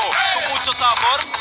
con mucho sabor.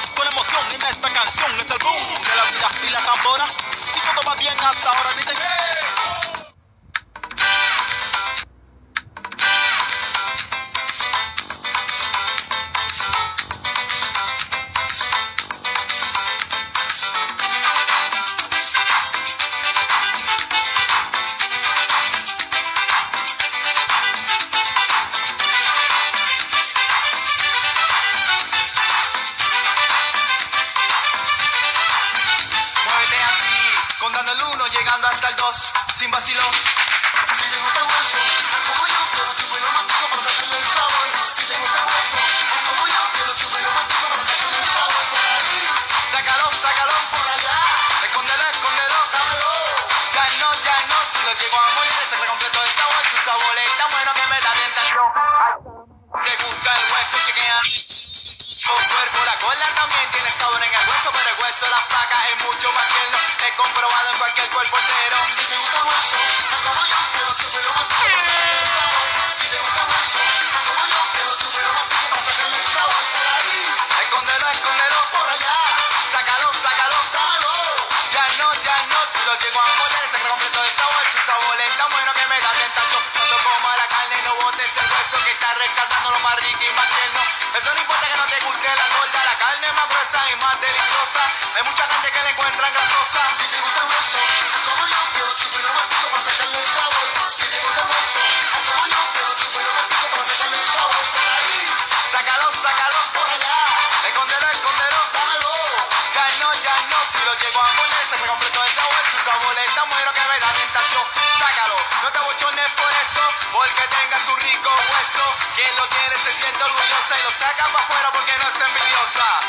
el portero. acá afuera porque no es envidiosa.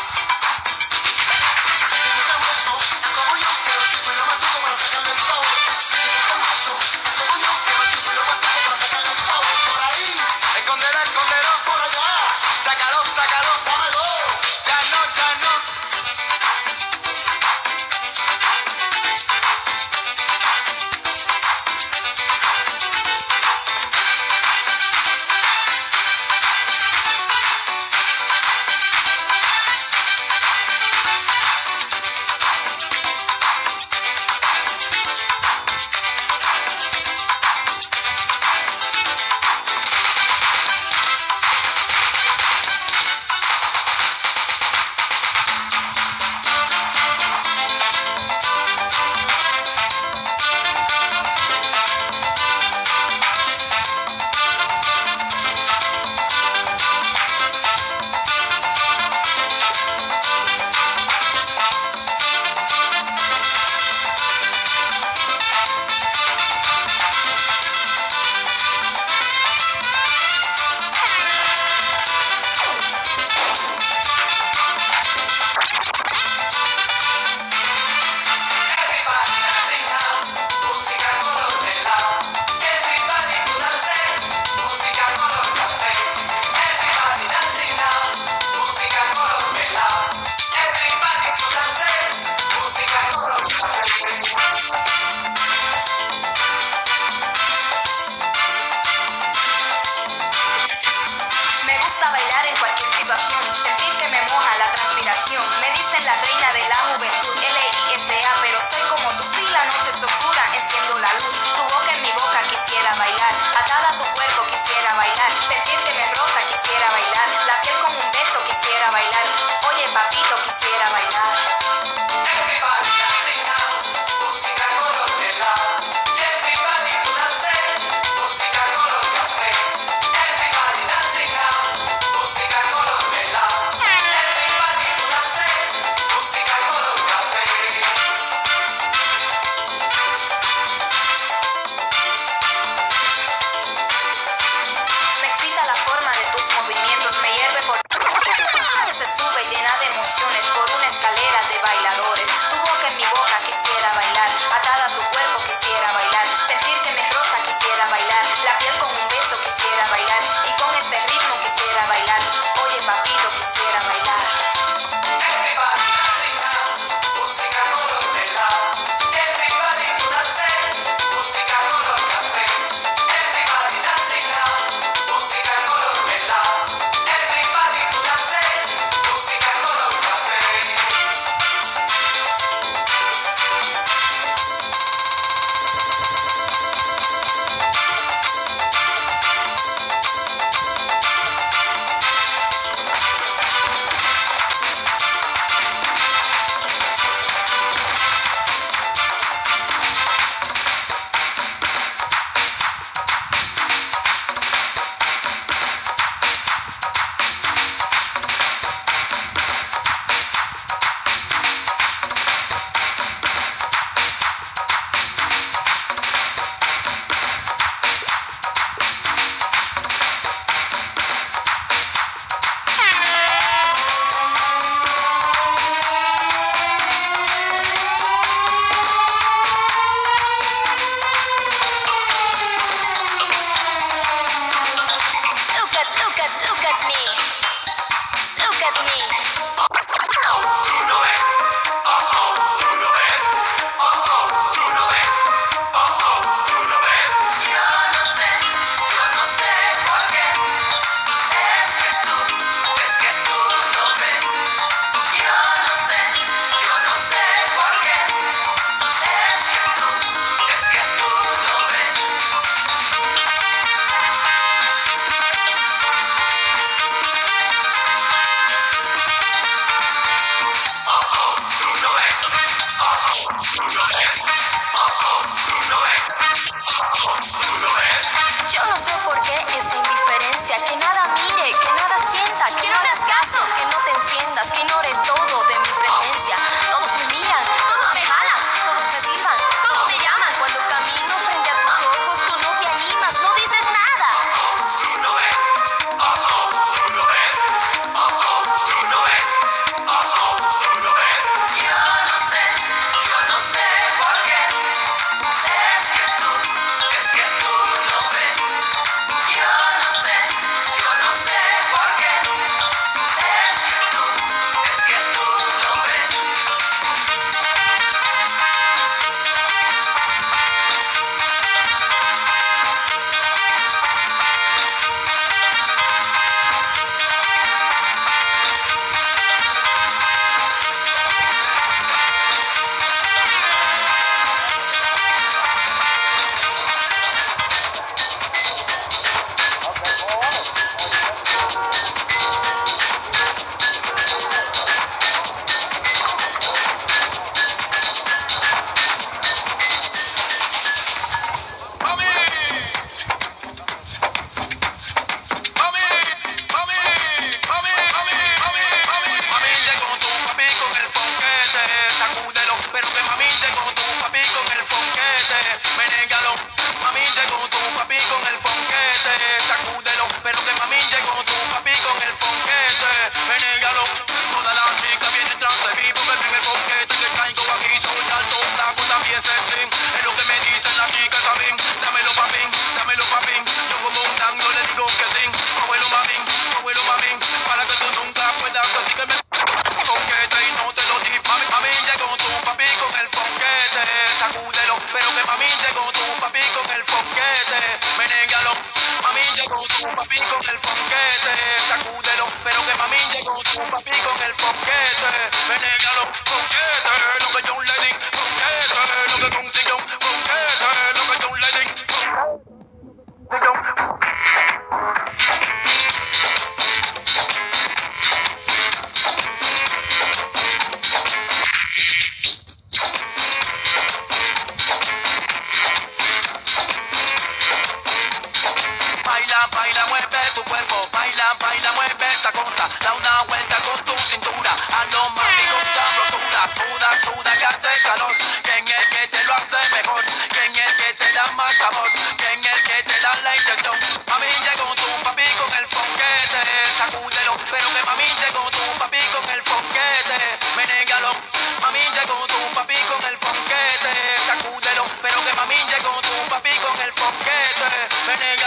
sacúdelo, pero que mami llegó tu papi con el ponquete, venegalo nega los ponquetes, lo que John Lennon, ponquete, lo que consiguió, ponquete, lo que John Lennon, gota da una vuelta con tu cintura, a lo con sabrosura, suda, suda que hace calor, ¿Quién es que te lo hace mejor, ¿Quién es que te da más sabor, ¿Quién es que te da la inyección, mí llegó tu papi con el fonquete, sacúdelo, pero que mí llegó tu papi con el fonquete, menégalo, mami llegó tu papi con el fonquete, sacúdelo, pero que mí llegó tu papi con el fonquete, menégalo.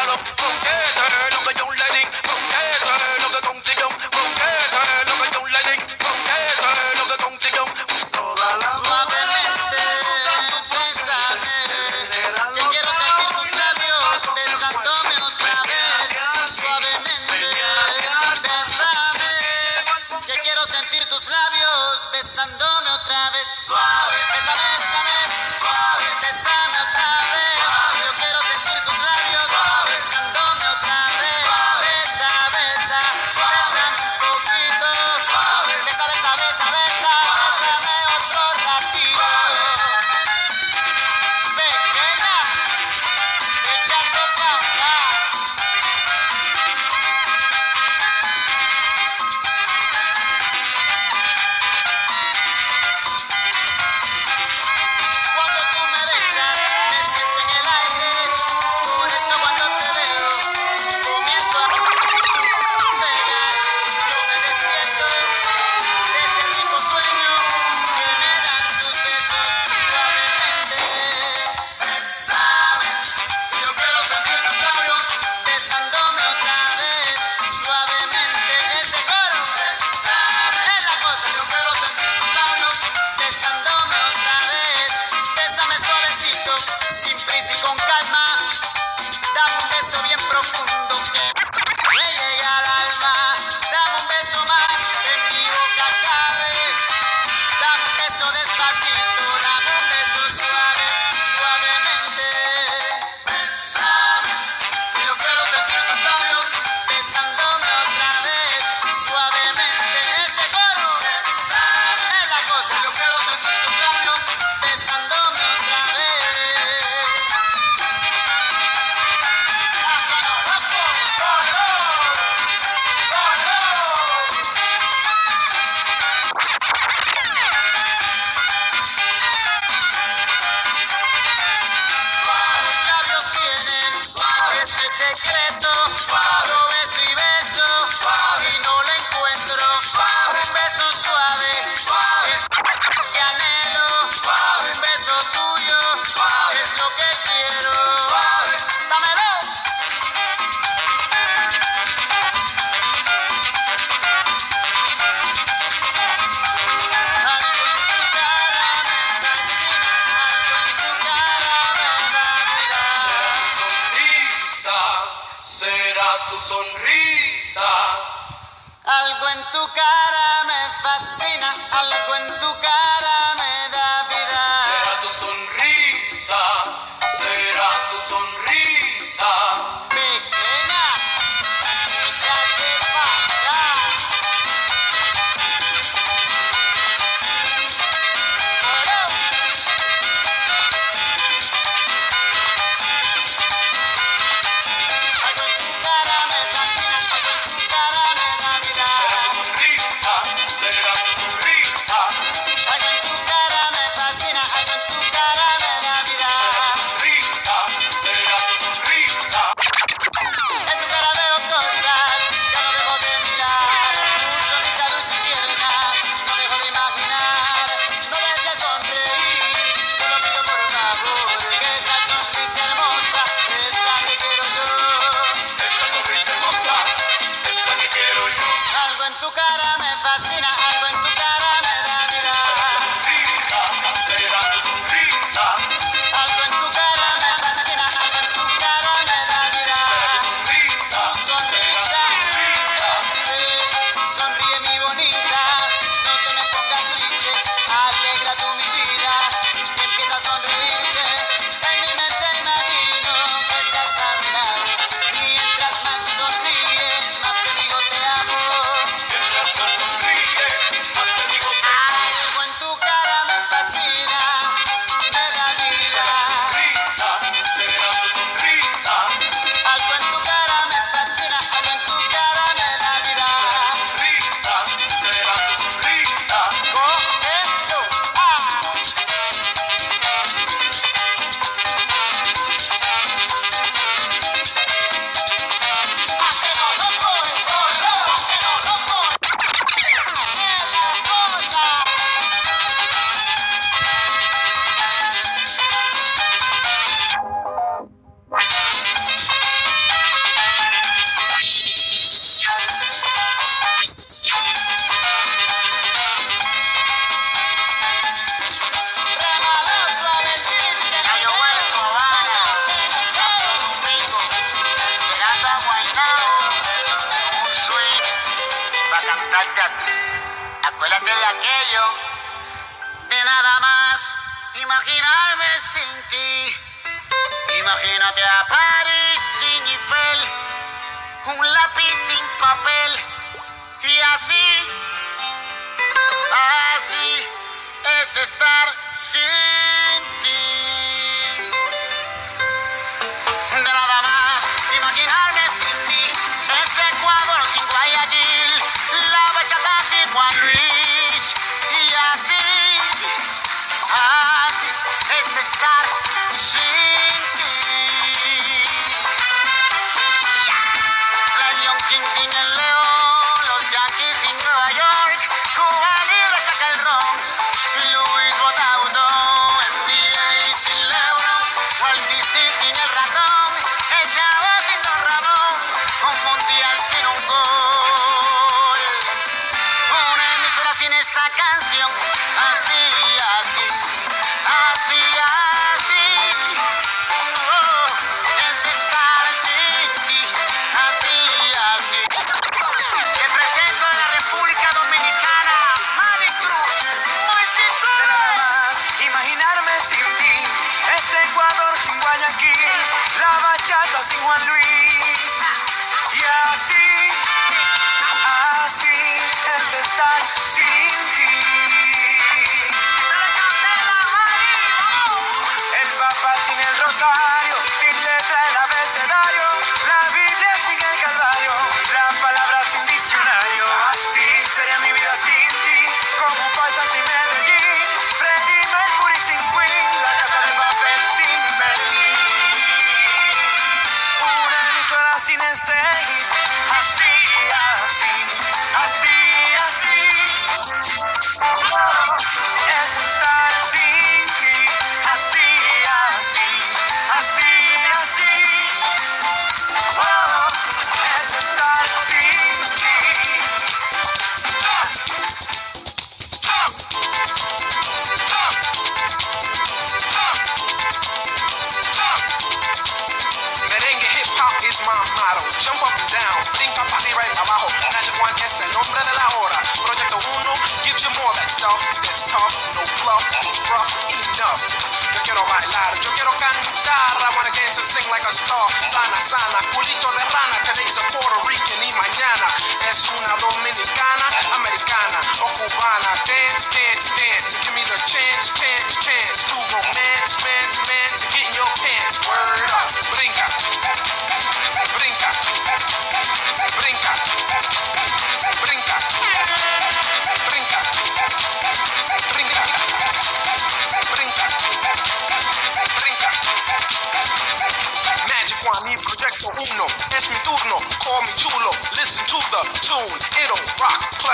la bachata sin Juan Luis.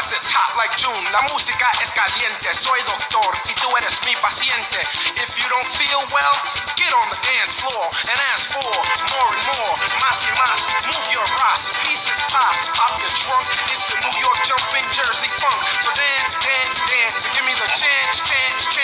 facets hot like June. La música es caliente. Soy doctor y tú eres mi paciente. If you don't feel well, get on the dance floor and ask for more and more. Más y más. Move your ass. Pieces pass, Off your trunk. It's the New York jumping Jersey funk. So dance, dance, dance. Give me the chance, chance, chance.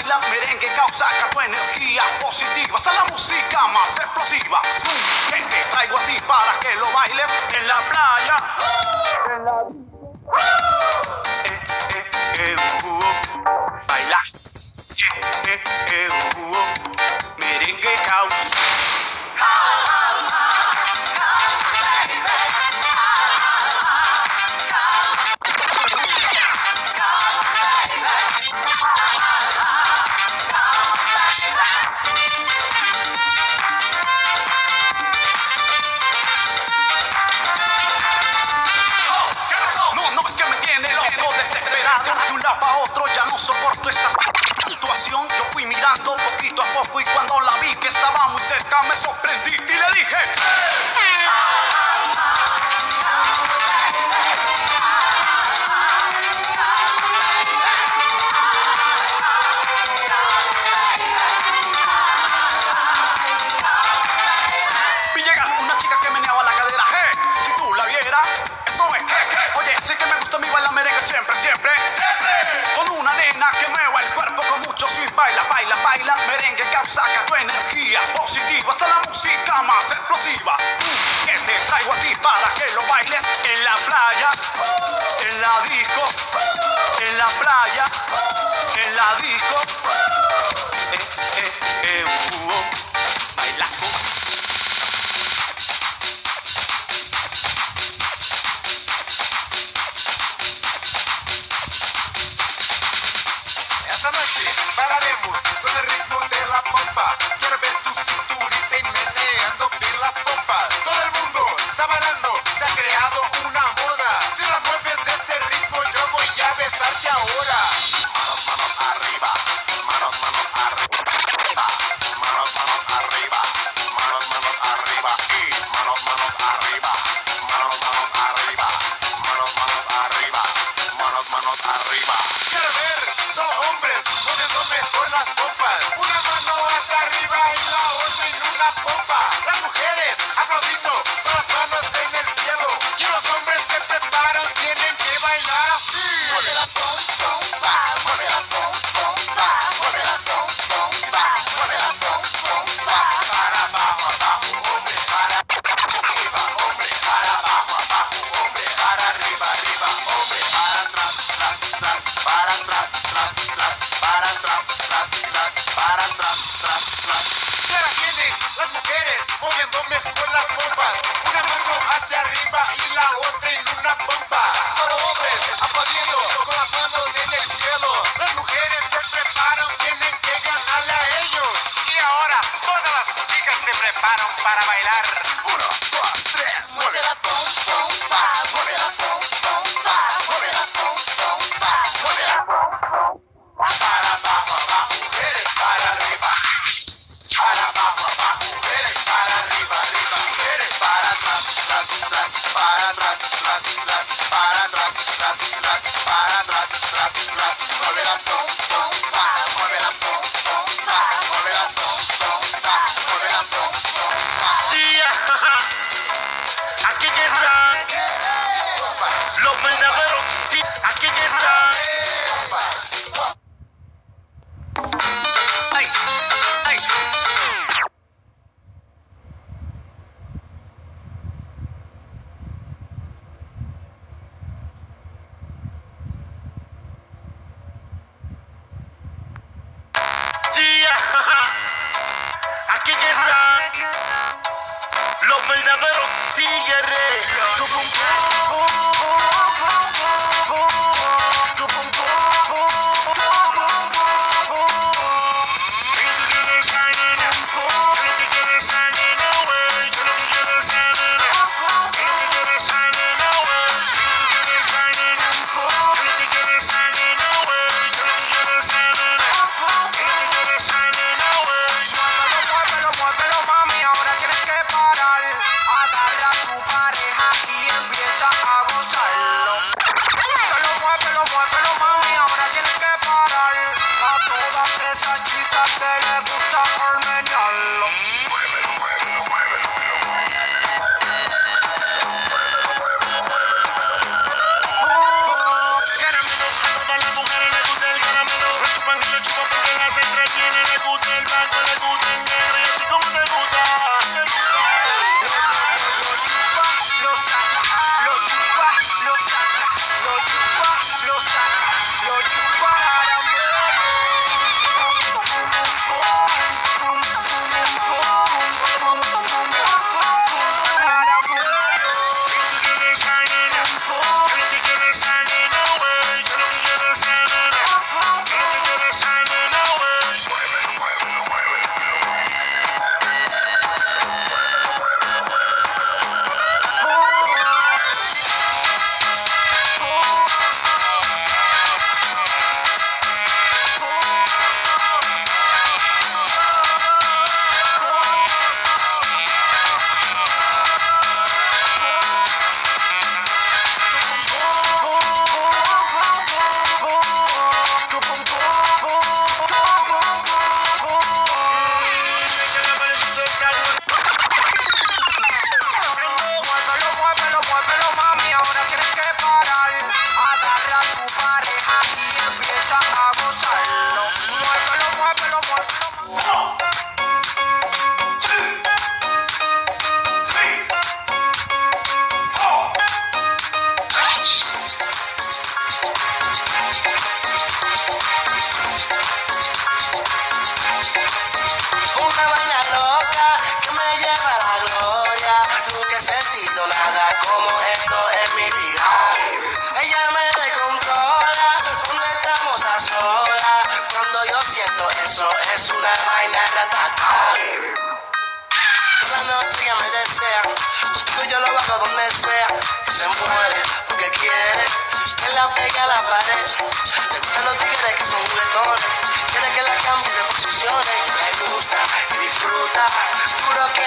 bailas merengue, causa tu energía positiva. Hasta la música más explosiva. Zoom, traigo a ti para que lo bailes.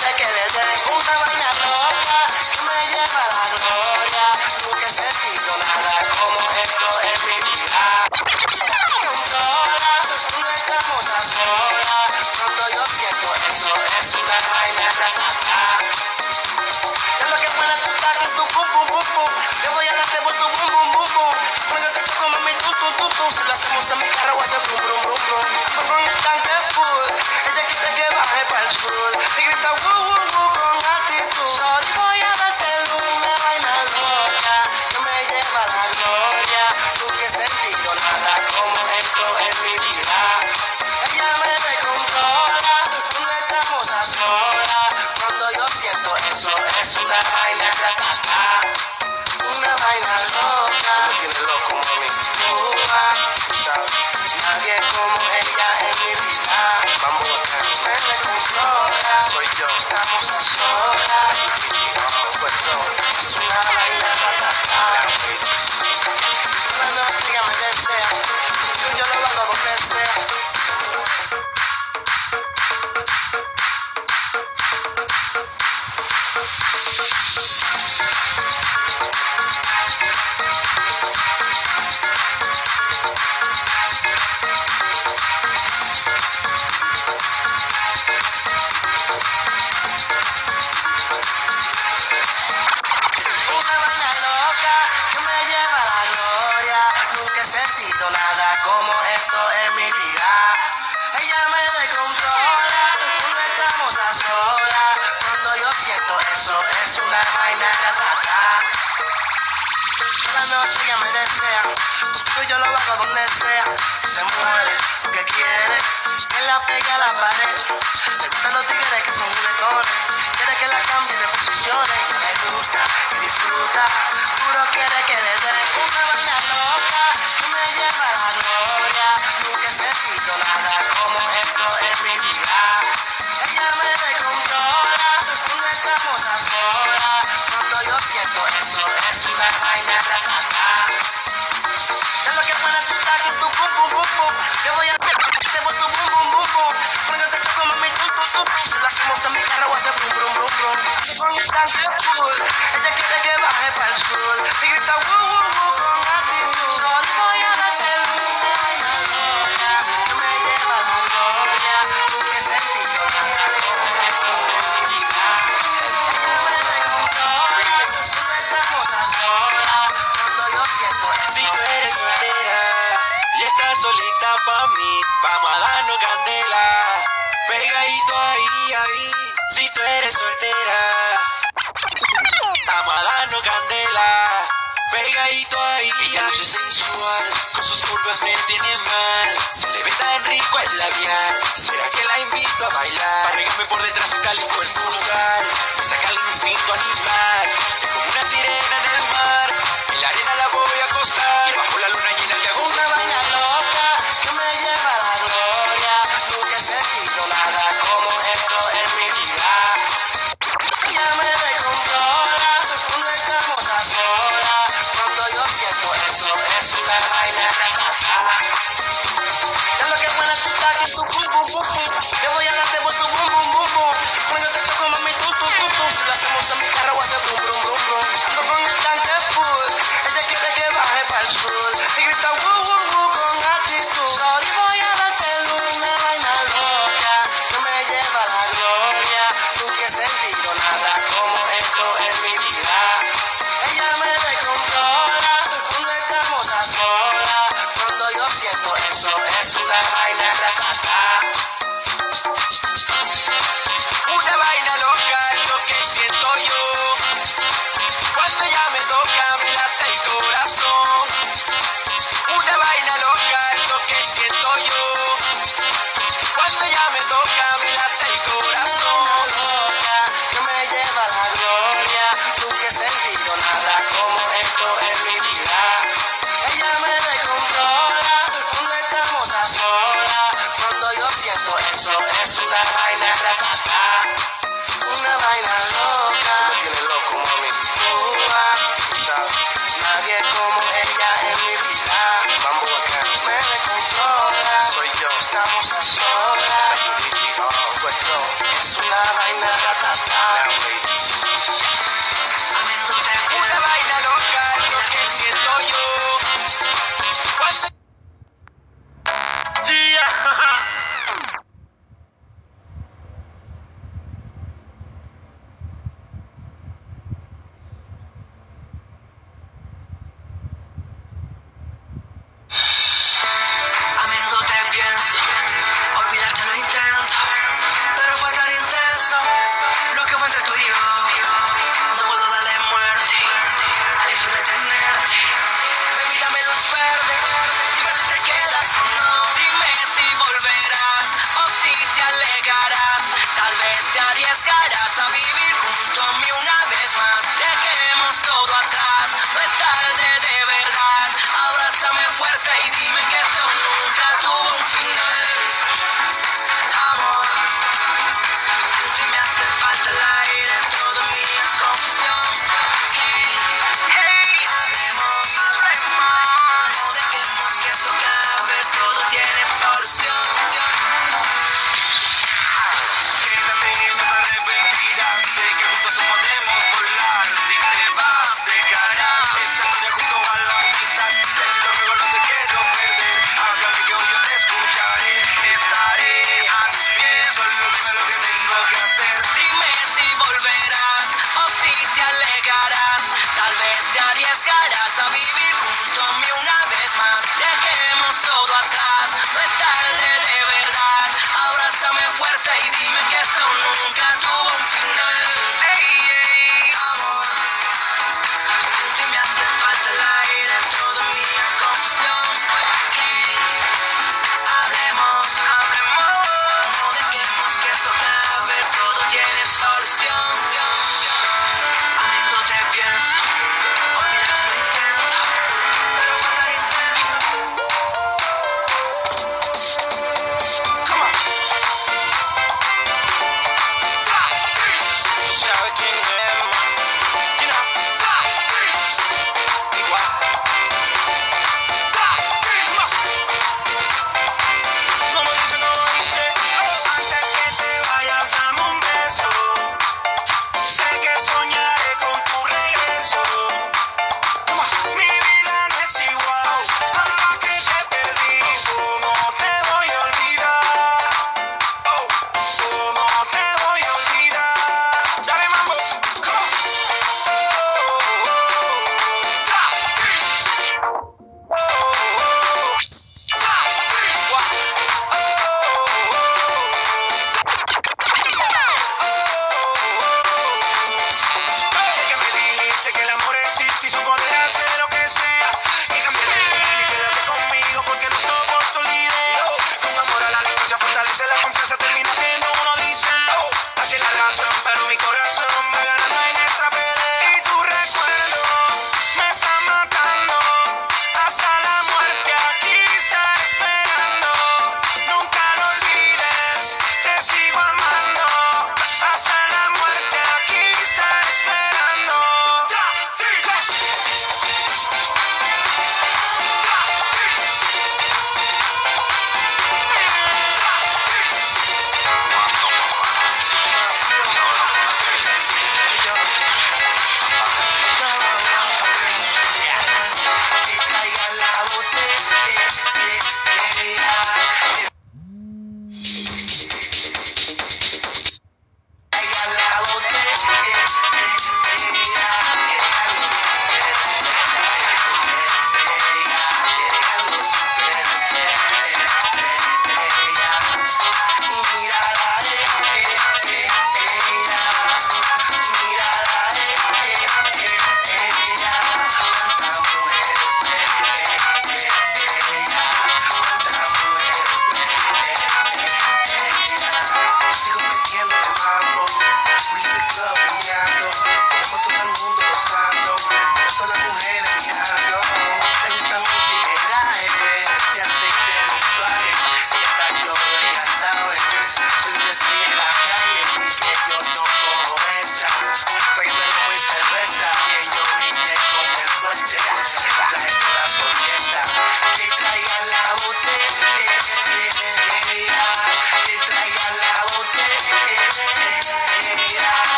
that I can están en full. Ella quiere que baje para el sur. Y grita, wow. bien. ¿Será que la invito a bailar? Para por detrás su cali en tu lugar.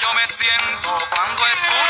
Yo me siento cuando escucho